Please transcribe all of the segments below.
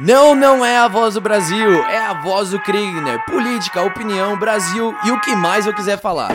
Não, não é a voz do Brasil, é a voz do Kriegner. Política, opinião, Brasil e o que mais eu quiser falar.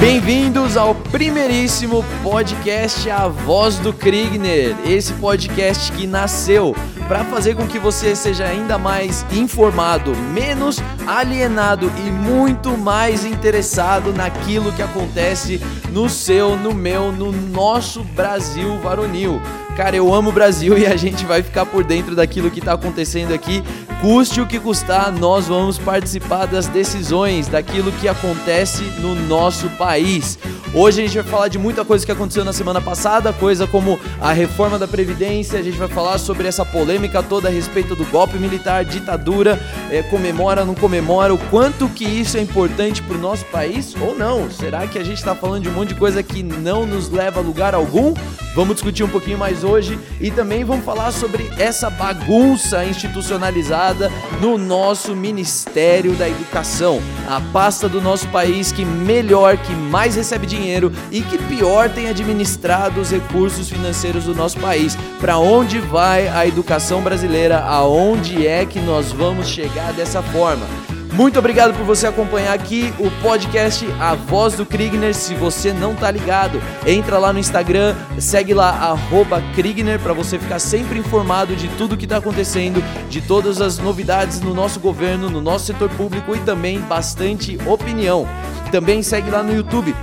Bem-vindos ao primeiríssimo podcast A Voz do Kriegner. Esse podcast que nasceu para fazer com que você seja ainda mais informado, menos alienado e muito mais interessado naquilo que acontece no seu, no meu, no nosso Brasil varonil. Cara, eu amo o Brasil e a gente vai ficar por dentro daquilo que está acontecendo aqui. Custe o que custar, nós vamos participar das decisões, daquilo que acontece no nosso país. Hoje a gente vai falar de muita coisa que aconteceu na semana passada, coisa como a reforma da Previdência, a gente vai falar sobre essa polêmica toda a respeito do golpe militar, ditadura, é, comemora, não comemora, o quanto que isso é importante para o nosso país ou não. Será que a gente está falando de um monte de coisa que não nos leva a lugar algum? Vamos discutir um pouquinho mais hoje e também vamos falar sobre essa bagunça institucionalizada no nosso Ministério da Educação, a pasta do nosso país que melhor, que mais recebe dinheiro e que pior tem administrado os recursos financeiros do nosso país. Para onde vai a educação brasileira? Aonde é que nós vamos chegar dessa forma? Muito obrigado por você acompanhar aqui o podcast A Voz do Kriegner. Se você não tá ligado, entra lá no Instagram, segue lá arroba Kriegner para você ficar sempre informado de tudo que está acontecendo, de todas as novidades no nosso governo, no nosso setor público e também bastante opinião. Também segue lá no YouTube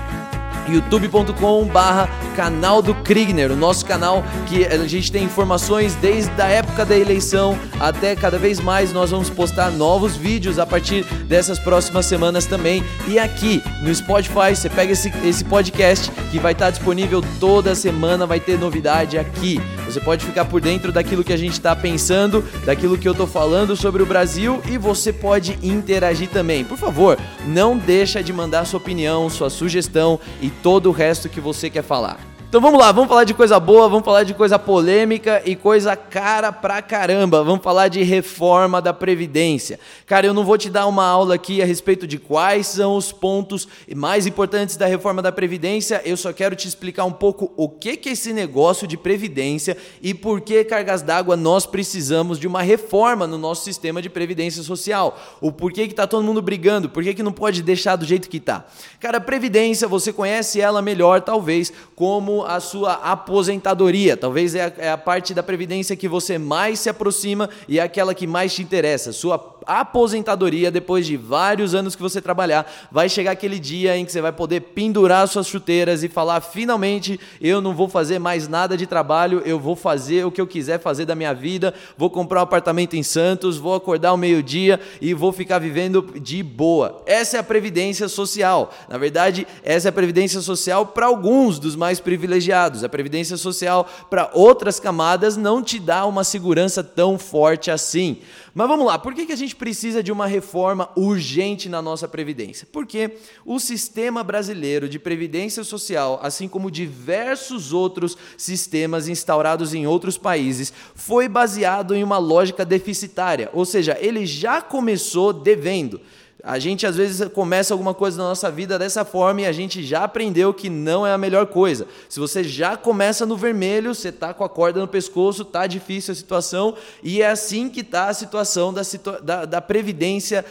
youtube.com barra canal do Kriegner, o nosso canal que a gente tem informações desde a época da eleição até cada vez mais nós vamos postar novos vídeos a partir dessas próximas semanas também e aqui no Spotify você pega esse, esse podcast que vai estar disponível toda semana, vai ter novidade aqui. Você pode ficar por dentro daquilo que a gente está pensando, daquilo que eu estou falando sobre o Brasil e você pode interagir também. Por favor, não deixa de mandar sua opinião, sua sugestão e todo o resto que você quer falar. Então vamos lá, vamos falar de coisa boa, vamos falar de coisa polêmica e coisa cara pra caramba. Vamos falar de reforma da Previdência. Cara, eu não vou te dar uma aula aqui a respeito de quais são os pontos mais importantes da reforma da Previdência, eu só quero te explicar um pouco o que, que é esse negócio de Previdência e por que, cargas d'água, nós precisamos de uma reforma no nosso sistema de Previdência Social. O porquê que tá todo mundo brigando, por que, não pode deixar do jeito que tá. Cara, Previdência, você conhece ela melhor, talvez, como a sua aposentadoria. Talvez é a, é a parte da previdência que você mais se aproxima e é aquela que mais te interessa. Sua aposentadoria, depois de vários anos que você trabalhar, vai chegar aquele dia em que você vai poder pendurar suas chuteiras e falar: finalmente eu não vou fazer mais nada de trabalho, eu vou fazer o que eu quiser fazer da minha vida, vou comprar um apartamento em Santos, vou acordar ao meio-dia e vou ficar vivendo de boa. Essa é a previdência social. Na verdade, essa é a previdência social para alguns dos mais privilegiados. A previdência social para outras camadas não te dá uma segurança tão forte assim. Mas vamos lá, por que, que a gente precisa de uma reforma urgente na nossa Previdência? Porque o sistema brasileiro de Previdência Social, assim como diversos outros sistemas instaurados em outros países, foi baseado em uma lógica deficitária, ou seja, ele já começou devendo. A gente às vezes começa alguma coisa na nossa vida dessa forma e a gente já aprendeu que não é a melhor coisa. Se você já começa no vermelho, você está com a corda no pescoço, está difícil a situação e é assim que está a situação da, situa da, da previdência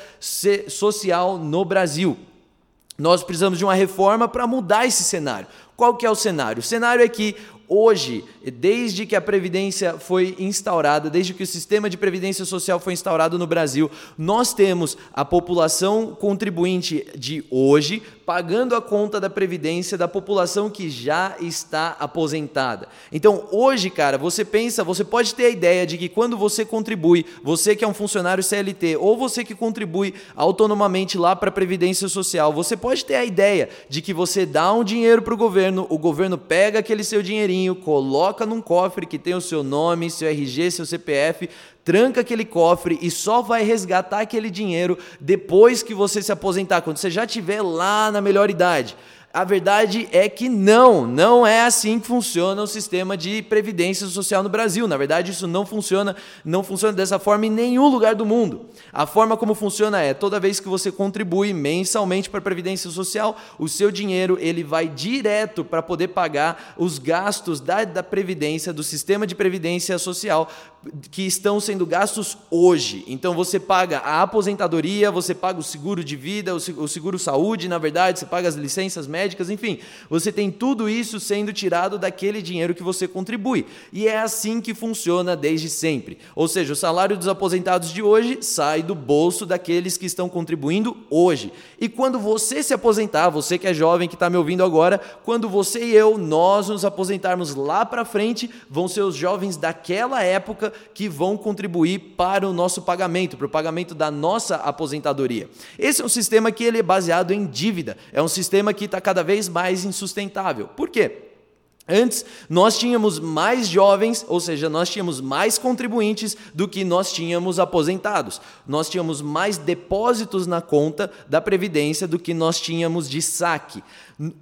social no Brasil. Nós precisamos de uma reforma para mudar esse cenário. Qual que é o cenário? O cenário é que hoje, desde que a previdência foi instaurada, desde que o sistema de previdência social foi instaurado no Brasil, nós temos a população contribuinte de hoje pagando a conta da previdência da população que já está aposentada. Então, hoje, cara, você pensa, você pode ter a ideia de que quando você contribui, você que é um funcionário CLT ou você que contribui autonomamente lá para a previdência social, você pode ter a ideia de que você dá um dinheiro para o governo, o governo pega aquele seu dinheirinho, coloca num cofre que tem o seu nome, seu RG, seu CPF, tranca aquele cofre e só vai resgatar aquele dinheiro depois que você se aposentar, quando você já estiver lá na melhor idade. A verdade é que não, não é assim que funciona o sistema de previdência social no Brasil. Na verdade, isso não funciona, não funciona dessa forma em nenhum lugar do mundo. A forma como funciona é, toda vez que você contribui mensalmente para a previdência social, o seu dinheiro ele vai direto para poder pagar os gastos da, da previdência, do sistema de previdência social que estão sendo gastos hoje. Então você paga a aposentadoria, você paga o seguro de vida, o seguro saúde, na verdade, você paga as licenças médicas, enfim, você tem tudo isso sendo tirado daquele dinheiro que você contribui. E é assim que funciona desde sempre. Ou seja, o salário dos aposentados de hoje sai do bolso daqueles que estão contribuindo hoje. E quando você se aposentar, você que é jovem que está me ouvindo agora, quando você e eu, nós nos aposentarmos lá para frente, vão ser os jovens daquela época que vão contribuir para o nosso pagamento, para o pagamento da nossa aposentadoria. Esse é um sistema que ele é baseado em dívida, é um sistema que está cada vez mais insustentável. Por quê? Antes, nós tínhamos mais jovens, ou seja, nós tínhamos mais contribuintes do que nós tínhamos aposentados. Nós tínhamos mais depósitos na conta da Previdência do que nós tínhamos de saque.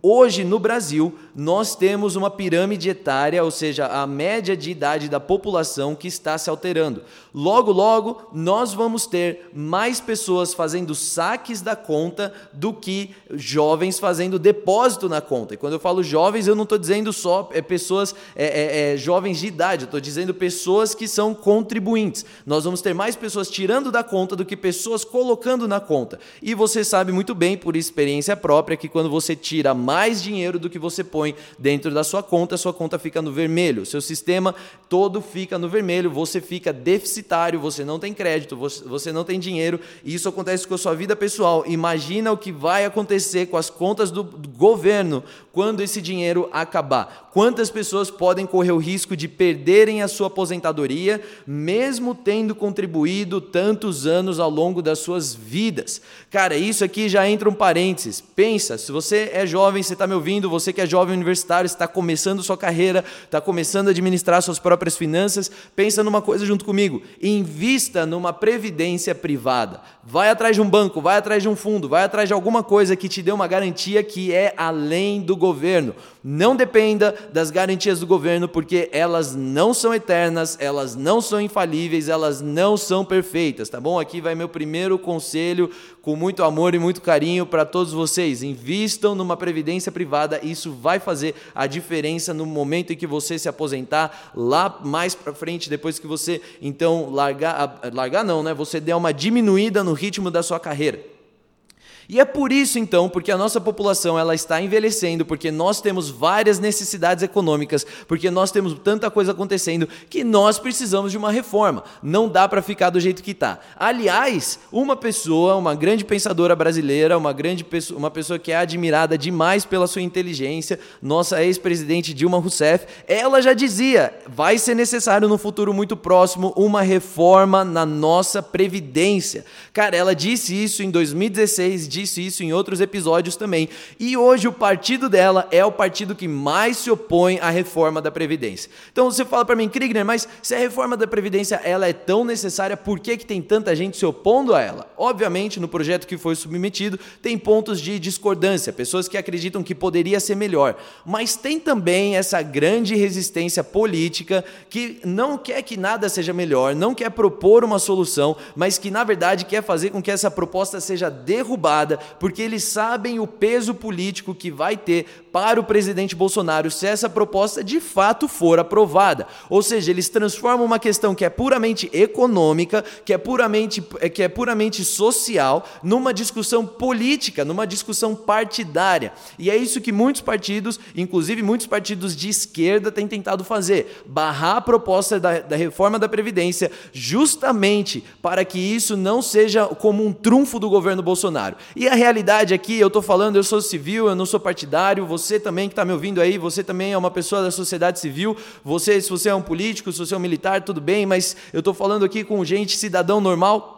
Hoje, no Brasil, nós temos uma pirâmide etária, ou seja, a média de idade da população que está se alterando. Logo, logo, nós vamos ter mais pessoas fazendo saques da conta do que jovens fazendo depósito na conta. E quando eu falo jovens, eu não estou dizendo só é, pessoas é, é, é jovens de idade, eu estou dizendo pessoas que são contribuintes. Nós vamos ter mais pessoas tirando da conta do que pessoas colocando na conta. E você sabe muito bem, por experiência própria, que quando você tira tira mais dinheiro do que você põe dentro da sua conta, sua conta fica no vermelho. Seu sistema todo fica no vermelho, você fica deficitário, você não tem crédito, você não tem dinheiro, e isso acontece com a sua vida pessoal. Imagina o que vai acontecer com as contas do governo quando esse dinheiro acabar. Quantas pessoas podem correr o risco de perderem a sua aposentadoria, mesmo tendo contribuído tantos anos ao longo das suas vidas? Cara, isso aqui já entra um parênteses. Pensa, se você é jovem, você está me ouvindo, você que é jovem universitário, está começando sua carreira, está começando a administrar suas próprias finanças, pensa numa coisa junto comigo. Invista numa previdência privada. Vai atrás de um banco, vai atrás de um fundo, vai atrás de alguma coisa que te dê uma garantia que é além do governo. Não dependa das garantias do governo, porque elas não são eternas, elas não são infalíveis, elas não são perfeitas, tá bom? Aqui vai meu primeiro conselho com muito amor e muito carinho para todos vocês. Invistam numa previdência privada, isso vai fazer a diferença no momento em que você se aposentar lá mais para frente, depois que você então largar, largar não, né? Você der uma diminuída no ritmo da sua carreira. E é por isso então, porque a nossa população ela está envelhecendo, porque nós temos várias necessidades econômicas, porque nós temos tanta coisa acontecendo que nós precisamos de uma reforma. Não dá para ficar do jeito que está. Aliás, uma pessoa, uma grande pensadora brasileira, uma grande pessoa, uma pessoa que é admirada demais pela sua inteligência, nossa ex-presidente Dilma Rousseff, ela já dizia: vai ser necessário no futuro muito próximo uma reforma na nossa previdência. Cara, ela disse isso em 2016 disse isso em outros episódios também. E hoje o partido dela é o partido que mais se opõe à reforma da Previdência. Então você fala para mim, Kriegner, mas se a reforma da Previdência ela é tão necessária, por que, que tem tanta gente se opondo a ela? Obviamente, no projeto que foi submetido, tem pontos de discordância, pessoas que acreditam que poderia ser melhor. Mas tem também essa grande resistência política que não quer que nada seja melhor, não quer propor uma solução, mas que na verdade quer fazer com que essa proposta seja derrubada porque eles sabem o peso político que vai ter para o presidente Bolsonaro se essa proposta de fato for aprovada. Ou seja, eles transformam uma questão que é puramente econômica, que é puramente, que é puramente social, numa discussão política, numa discussão partidária. E é isso que muitos partidos, inclusive muitos partidos de esquerda, têm tentado fazer: barrar a proposta da, da reforma da Previdência, justamente para que isso não seja como um trunfo do governo Bolsonaro. E a realidade aqui, eu estou falando, eu sou civil, eu não sou partidário, você também que está me ouvindo aí, você também é uma pessoa da sociedade civil, você, se você é um político, se você é um militar, tudo bem, mas eu estou falando aqui com gente, cidadão normal,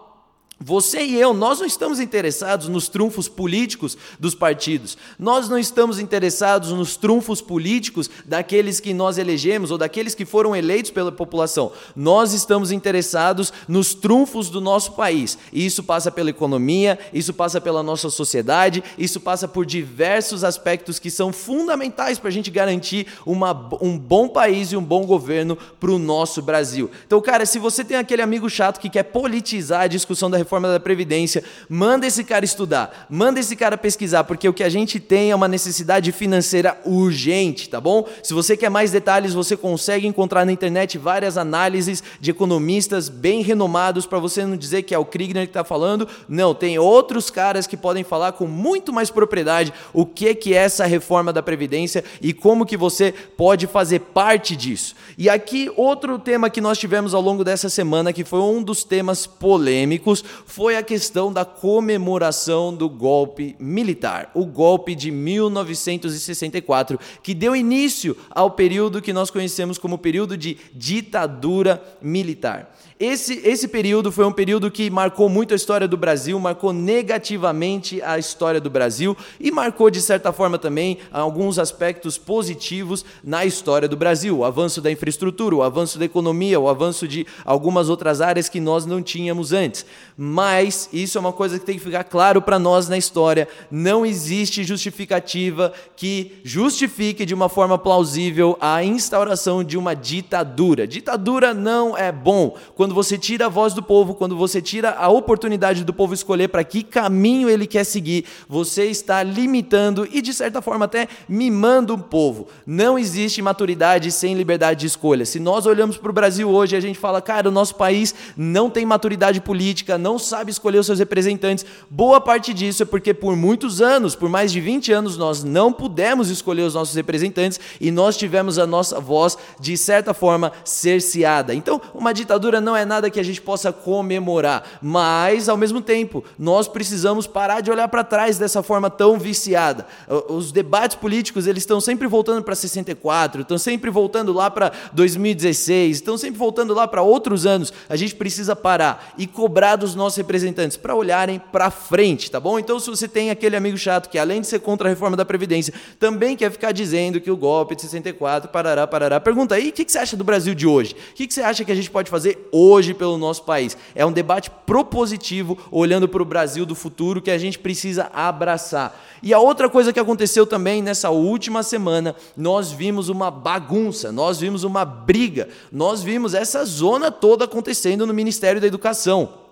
Você e eu, nós não estamos interessados nos trunfos políticos dos partidos. Nós não estamos interessados nos trunfos políticos daqueles que nós elegemos ou daqueles que foram eleitos pela população. Nós estamos interessados nos trunfos do nosso país. E isso passa pela economia, isso passa pela nossa sociedade, isso passa por diversos aspectos que são fundamentais para a gente garantir uma, um bom país e um bom governo para o nosso Brasil. Então, cara, se você tem aquele amigo chato que quer politizar a discussão da reforma, reforma da Previdência, manda esse cara estudar, manda esse cara pesquisar, porque o que a gente tem é uma necessidade financeira urgente, tá bom? Se você quer mais detalhes, você consegue encontrar na internet várias análises de economistas bem renomados para você não dizer que é o Kriegner que está falando. Não, tem outros caras que podem falar com muito mais propriedade o que, que é essa reforma da Previdência e como que você pode fazer parte disso. E aqui outro tema que nós tivemos ao longo dessa semana, que foi um dos temas polêmicos, foi a questão da comemoração do golpe militar, o golpe de 1964, que deu início ao período que nós conhecemos como período de ditadura militar. Esse, esse período foi um período que marcou muito a história do Brasil, marcou negativamente a história do Brasil e marcou, de certa forma, também alguns aspectos positivos na história do Brasil. O avanço da infraestrutura, o avanço da economia, o avanço de algumas outras áreas que nós não tínhamos antes. Mas isso é uma coisa que tem que ficar claro para nós na história: não existe justificativa que justifique de uma forma plausível a instauração de uma ditadura. Ditadura não é bom. Quando você tira a voz do povo, quando você tira a oportunidade do povo escolher para que caminho ele quer seguir, você está limitando e, de certa forma, até mimando o povo. Não existe maturidade sem liberdade de escolha. Se nós olhamos para o Brasil hoje a gente fala, cara, o nosso país não tem maturidade política, não sabe escolher os seus representantes, boa parte disso é porque por muitos anos, por mais de 20 anos, nós não pudemos escolher os nossos representantes e nós tivemos a nossa voz, de certa forma, cerceada. Então, uma ditadura não é nada que a gente possa comemorar, mas ao mesmo tempo, nós precisamos parar de olhar para trás dessa forma tão viciada. Os debates políticos, eles estão sempre voltando para 64, estão sempre voltando lá para 2016, estão sempre voltando lá para outros anos. A gente precisa parar e cobrar dos nossos representantes para olharem para frente, tá bom? Então, se você tem aquele amigo chato que além de ser contra a reforma da previdência, também quer ficar dizendo que o golpe de 64, parará, parará, pergunta aí, o que você acha do Brasil de hoje? O que você acha que a gente pode fazer hoje pelo nosso país. É um debate propositivo, olhando para o Brasil do futuro, que a gente precisa abraçar. E a outra coisa que aconteceu também nessa última semana, nós vimos uma bagunça, nós vimos uma briga, nós vimos essa zona toda acontecendo no Ministério da Educação.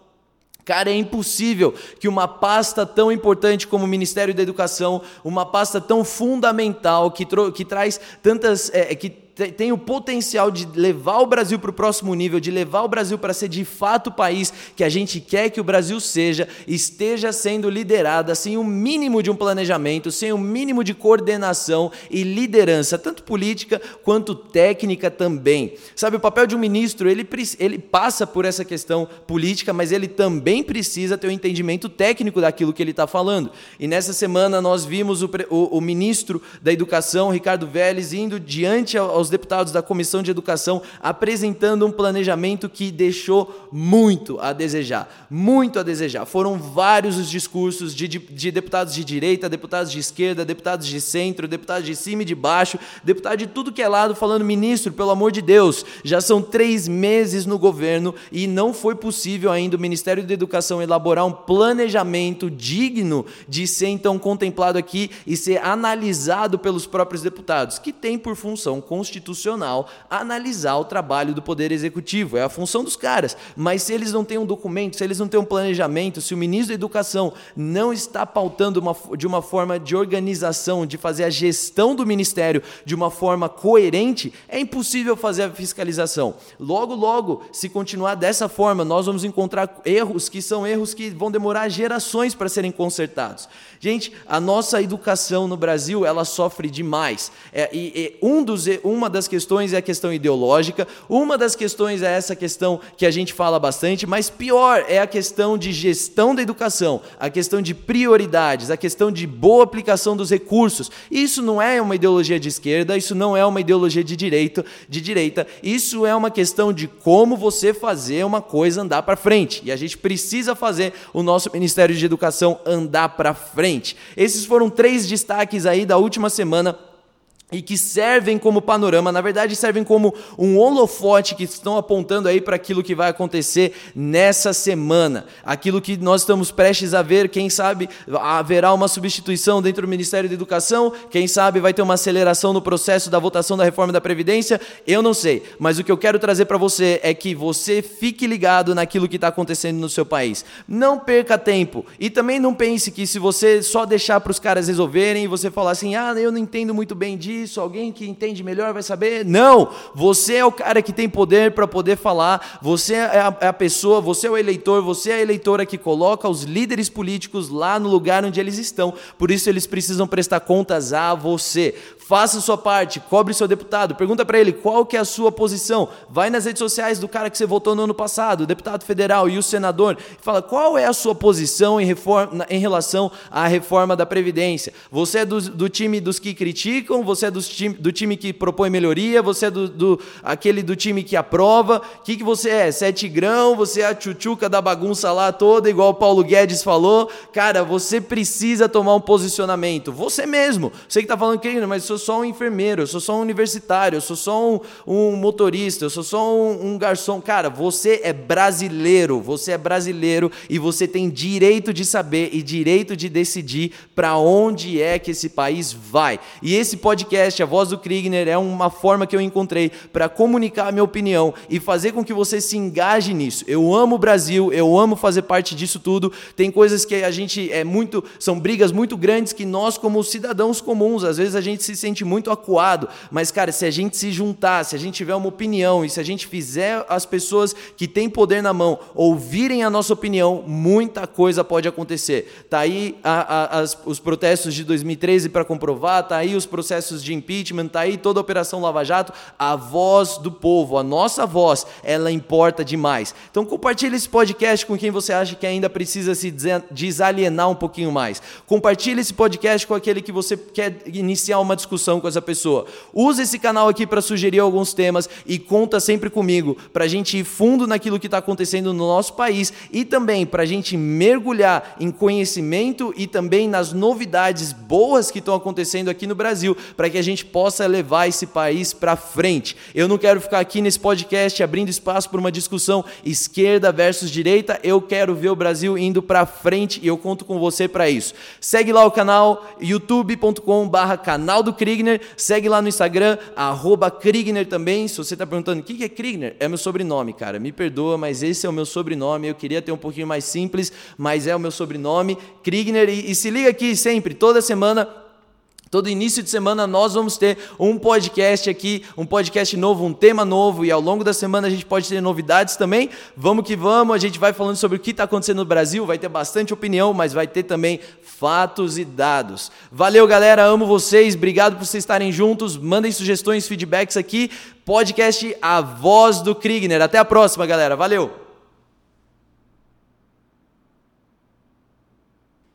Cara, é impossível que uma pasta tão importante como o Ministério da Educação, uma pasta tão fundamental, que, que traz tantas. É, que tem o potencial de levar o Brasil para o próximo nível, de levar o Brasil para ser de fato o país que a gente quer que o Brasil seja, esteja sendo liderada sem o mínimo de um planejamento, sem o mínimo de coordenação e liderança, tanto política quanto técnica também. Sabe, o papel de um ministro, ele, ele passa por essa questão política, mas ele também precisa ter um entendimento técnico daquilo que ele está falando. E nessa semana nós vimos o, o, o ministro da Educação, Ricardo Vélez, indo diante aos aos deputados da Comissão de Educação apresentando um planejamento que deixou muito a desejar. Muito a desejar. Foram vários os discursos de, de, de deputados de direita, deputados de esquerda, deputados de centro, deputados de cima e de baixo, deputado de tudo que é lado falando, ministro, pelo amor de Deus, já são três meses no governo e não foi possível ainda o Ministério da Educação elaborar um planejamento digno de ser então contemplado aqui e ser analisado pelos próprios deputados, que tem por função constitucional constitucional analisar o trabalho do Poder Executivo. É a função dos caras. Mas se eles não têm um documento, se eles não têm um planejamento, se o ministro da Educação não está pautando uma, de uma forma de organização, de fazer a gestão do ministério de uma forma coerente, é impossível fazer a fiscalização. Logo, logo, se continuar dessa forma, nós vamos encontrar erros que são erros que vão demorar gerações para serem consertados. Gente, a nossa educação no Brasil ela sofre demais. É, e, e um dos um uma das questões é a questão ideológica, uma das questões é essa questão que a gente fala bastante, mas pior é a questão de gestão da educação, a questão de prioridades, a questão de boa aplicação dos recursos. Isso não é uma ideologia de esquerda, isso não é uma ideologia de direito, de direita. Isso é uma questão de como você fazer uma coisa andar para frente. E a gente precisa fazer o nosso Ministério de Educação andar para frente. Esses foram três destaques aí da última semana e que servem como panorama, na verdade servem como um holofote que estão apontando aí para aquilo que vai acontecer nessa semana, aquilo que nós estamos prestes a ver, quem sabe haverá uma substituição dentro do Ministério da Educação, quem sabe vai ter uma aceleração no processo da votação da reforma da Previdência, eu não sei, mas o que eu quero trazer para você é que você fique ligado naquilo que está acontecendo no seu país, não perca tempo. E também não pense que se você só deixar para os caras resolverem e você falar assim, ah, eu não entendo muito bem disso, isso, alguém que entende melhor vai saber. Não! Você é o cara que tem poder para poder falar, você é a, é a, pessoa, você é o eleitor, você é a eleitora que coloca os líderes políticos lá no lugar onde eles estão. Por isso eles precisam prestar contas a você. Faça sua parte, cobre seu deputado, pergunta para ele qual que é a sua posição. Vai nas redes sociais do cara que você votou no ano passado, o deputado federal e o senador, e fala qual é a sua posição em, reforma, em relação à reforma da Previdência. Você é do, do time dos que criticam, você é do time, do time que propõe melhoria, você é do, do aquele do time que aprova. O que, que você é? Sete grão, você é a tchutchuca da bagunça lá toda, igual o Paulo Guedes falou. Cara, você precisa tomar um posicionamento. Você mesmo. Você que está falando que, mas sou só um enfermeiro, eu sou só um universitário, eu sou só um, um motorista, eu sou só um, um garçom. Cara, você é brasileiro, você é brasileiro e você tem direito de saber e direito de decidir para onde é que esse país vai. E esse podcast, A Voz do Kriegner, é uma forma que eu encontrei para comunicar a minha opinião e fazer com que você se engaje nisso. Eu amo o Brasil, eu amo fazer parte disso tudo. Tem coisas que a gente é muito, são brigas muito grandes que nós como cidadãos comuns, às vezes a gente se sente muito acuado, mas cara, se a gente se juntar, se a gente tiver uma opinião e se a gente fizer as pessoas que têm poder na mão ouvirem a nossa opinião, muita coisa pode acontecer. Tá aí a, a, as, os protestos de 2013 para comprovar, tá aí os processos de impeachment, tá aí toda a operação Lava Jato, a voz do povo, a nossa voz, ela importa demais. Então compartilhe esse podcast com quem você acha que ainda precisa se desalienar um pouquinho mais. Compartilhe esse podcast com aquele que você quer iniciar uma discussão discussão com essa pessoa. Use esse canal aqui para sugerir alguns temas e conta sempre comigo para a gente ir fundo naquilo que está acontecendo no nosso país e também para a gente mergulhar em conhecimento e também nas novidades boas que estão acontecendo aqui no Brasil, para que a gente possa levar esse país para frente. Eu não quero ficar aqui nesse podcast abrindo espaço para uma discussão esquerda versus direita, eu quero ver o Brasil indo para frente e eu conto com você para isso. Segue lá o canal youtube.com/canal do Krigner, segue lá no Instagram, arroba Krigner também. Se você está perguntando o que é Krigner, é meu sobrenome, cara. Me perdoa, mas esse é o meu sobrenome. Eu queria ter um pouquinho mais simples, mas é o meu sobrenome, Krigner. E, e se liga aqui sempre, toda semana Todo início de semana nós vamos ter um podcast aqui, um podcast novo, um tema novo, e ao longo da semana a gente pode ter novidades também. Vamos que vamos, a gente vai falando sobre o que está acontecendo no Brasil, vai ter bastante opinião, mas vai ter também fatos e dados. Valeu, galera, amo vocês, obrigado por vocês estarem juntos. Mandem sugestões, feedbacks aqui. Podcast A Voz do Krigner. Até a próxima, galera. Valeu!